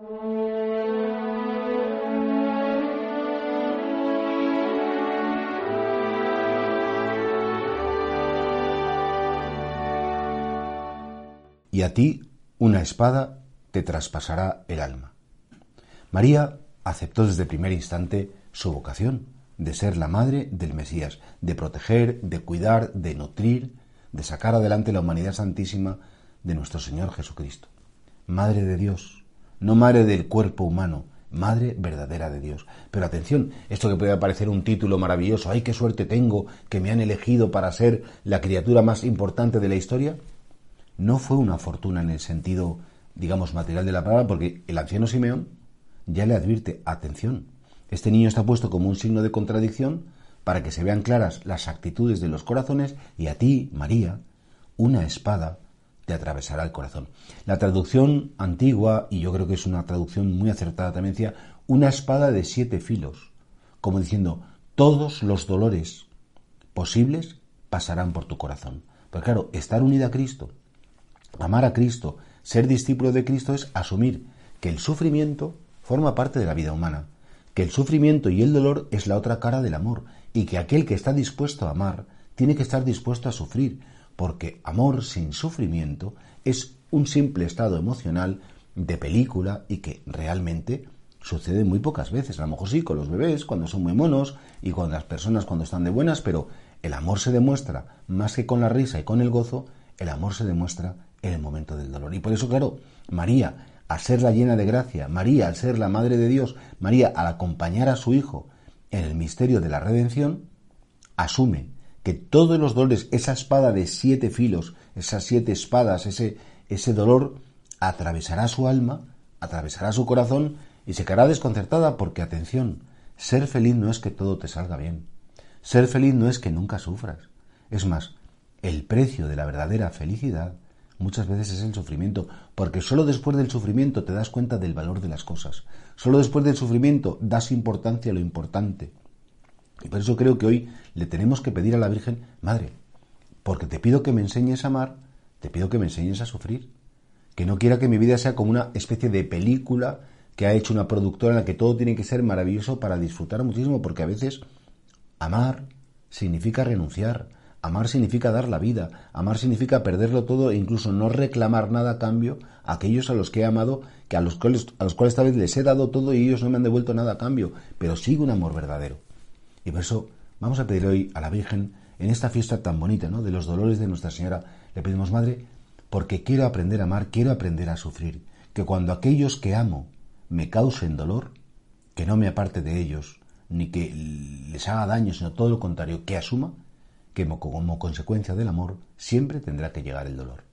y a ti una espada te traspasará el alma. María aceptó desde el primer instante su vocación de ser la madre del Mesías, de proteger, de cuidar, de nutrir, de sacar adelante la humanidad santísima de nuestro Señor Jesucristo. Madre de Dios, no madre del cuerpo humano, madre verdadera de Dios. Pero atención, esto que puede parecer un título maravilloso, ay, qué suerte tengo que me han elegido para ser la criatura más importante de la historia, no fue una fortuna en el sentido, digamos, material de la palabra, porque el anciano Simeón ya le advierte, atención, este niño está puesto como un signo de contradicción para que se vean claras las actitudes de los corazones y a ti, María, una espada atravesará el corazón. La traducción antigua, y yo creo que es una traducción muy acertada también, decía una espada de siete filos, como diciendo, todos los dolores posibles pasarán por tu corazón. Porque claro, estar unida a Cristo, Amar a Cristo, ser discípulo de Cristo es asumir que el sufrimiento forma parte de la vida humana, que el sufrimiento y el dolor es la otra cara del amor, y que aquel que está dispuesto a amar tiene que estar dispuesto a sufrir, porque amor sin sufrimiento es un simple estado emocional de película y que realmente sucede muy pocas veces. A lo mejor sí con los bebés, cuando son muy monos, y con las personas cuando están de buenas, pero el amor se demuestra más que con la risa y con el gozo, el amor se demuestra en el momento del dolor. Y por eso, claro, María, al ser la llena de gracia, María, al ser la Madre de Dios, María, al acompañar a su Hijo en el misterio de la redención, asume que todos los dolores, esa espada de siete filos, esas siete espadas, ese, ese dolor, atravesará su alma, atravesará su corazón y se quedará desconcertada porque, atención, ser feliz no es que todo te salga bien. Ser feliz no es que nunca sufras. Es más, el precio de la verdadera felicidad muchas veces es el sufrimiento, porque solo después del sufrimiento te das cuenta del valor de las cosas. Solo después del sufrimiento das importancia a lo importante. Y por eso creo que hoy le tenemos que pedir a la Virgen, Madre, porque te pido que me enseñes a amar, te pido que me enseñes a sufrir. Que no quiera que mi vida sea como una especie de película que ha hecho una productora en la que todo tiene que ser maravilloso para disfrutar muchísimo, porque a veces amar significa renunciar, Amar significa dar la vida, amar significa perderlo todo e incluso no reclamar nada a cambio a aquellos a los que he amado, que a los cuales, a los cuales esta vez les he dado todo y ellos no me han devuelto nada a cambio, pero sigue un amor verdadero. Y por eso vamos a pedir hoy a la Virgen, en esta fiesta tan bonita, ¿no? De los dolores de Nuestra Señora, le pedimos, Madre, porque quiero aprender a amar, quiero aprender a sufrir, que cuando aquellos que amo me causen dolor, que no me aparte de ellos, ni que les haga daño, sino todo lo contrario, que asuma que como consecuencia del amor siempre tendrá que llegar el dolor.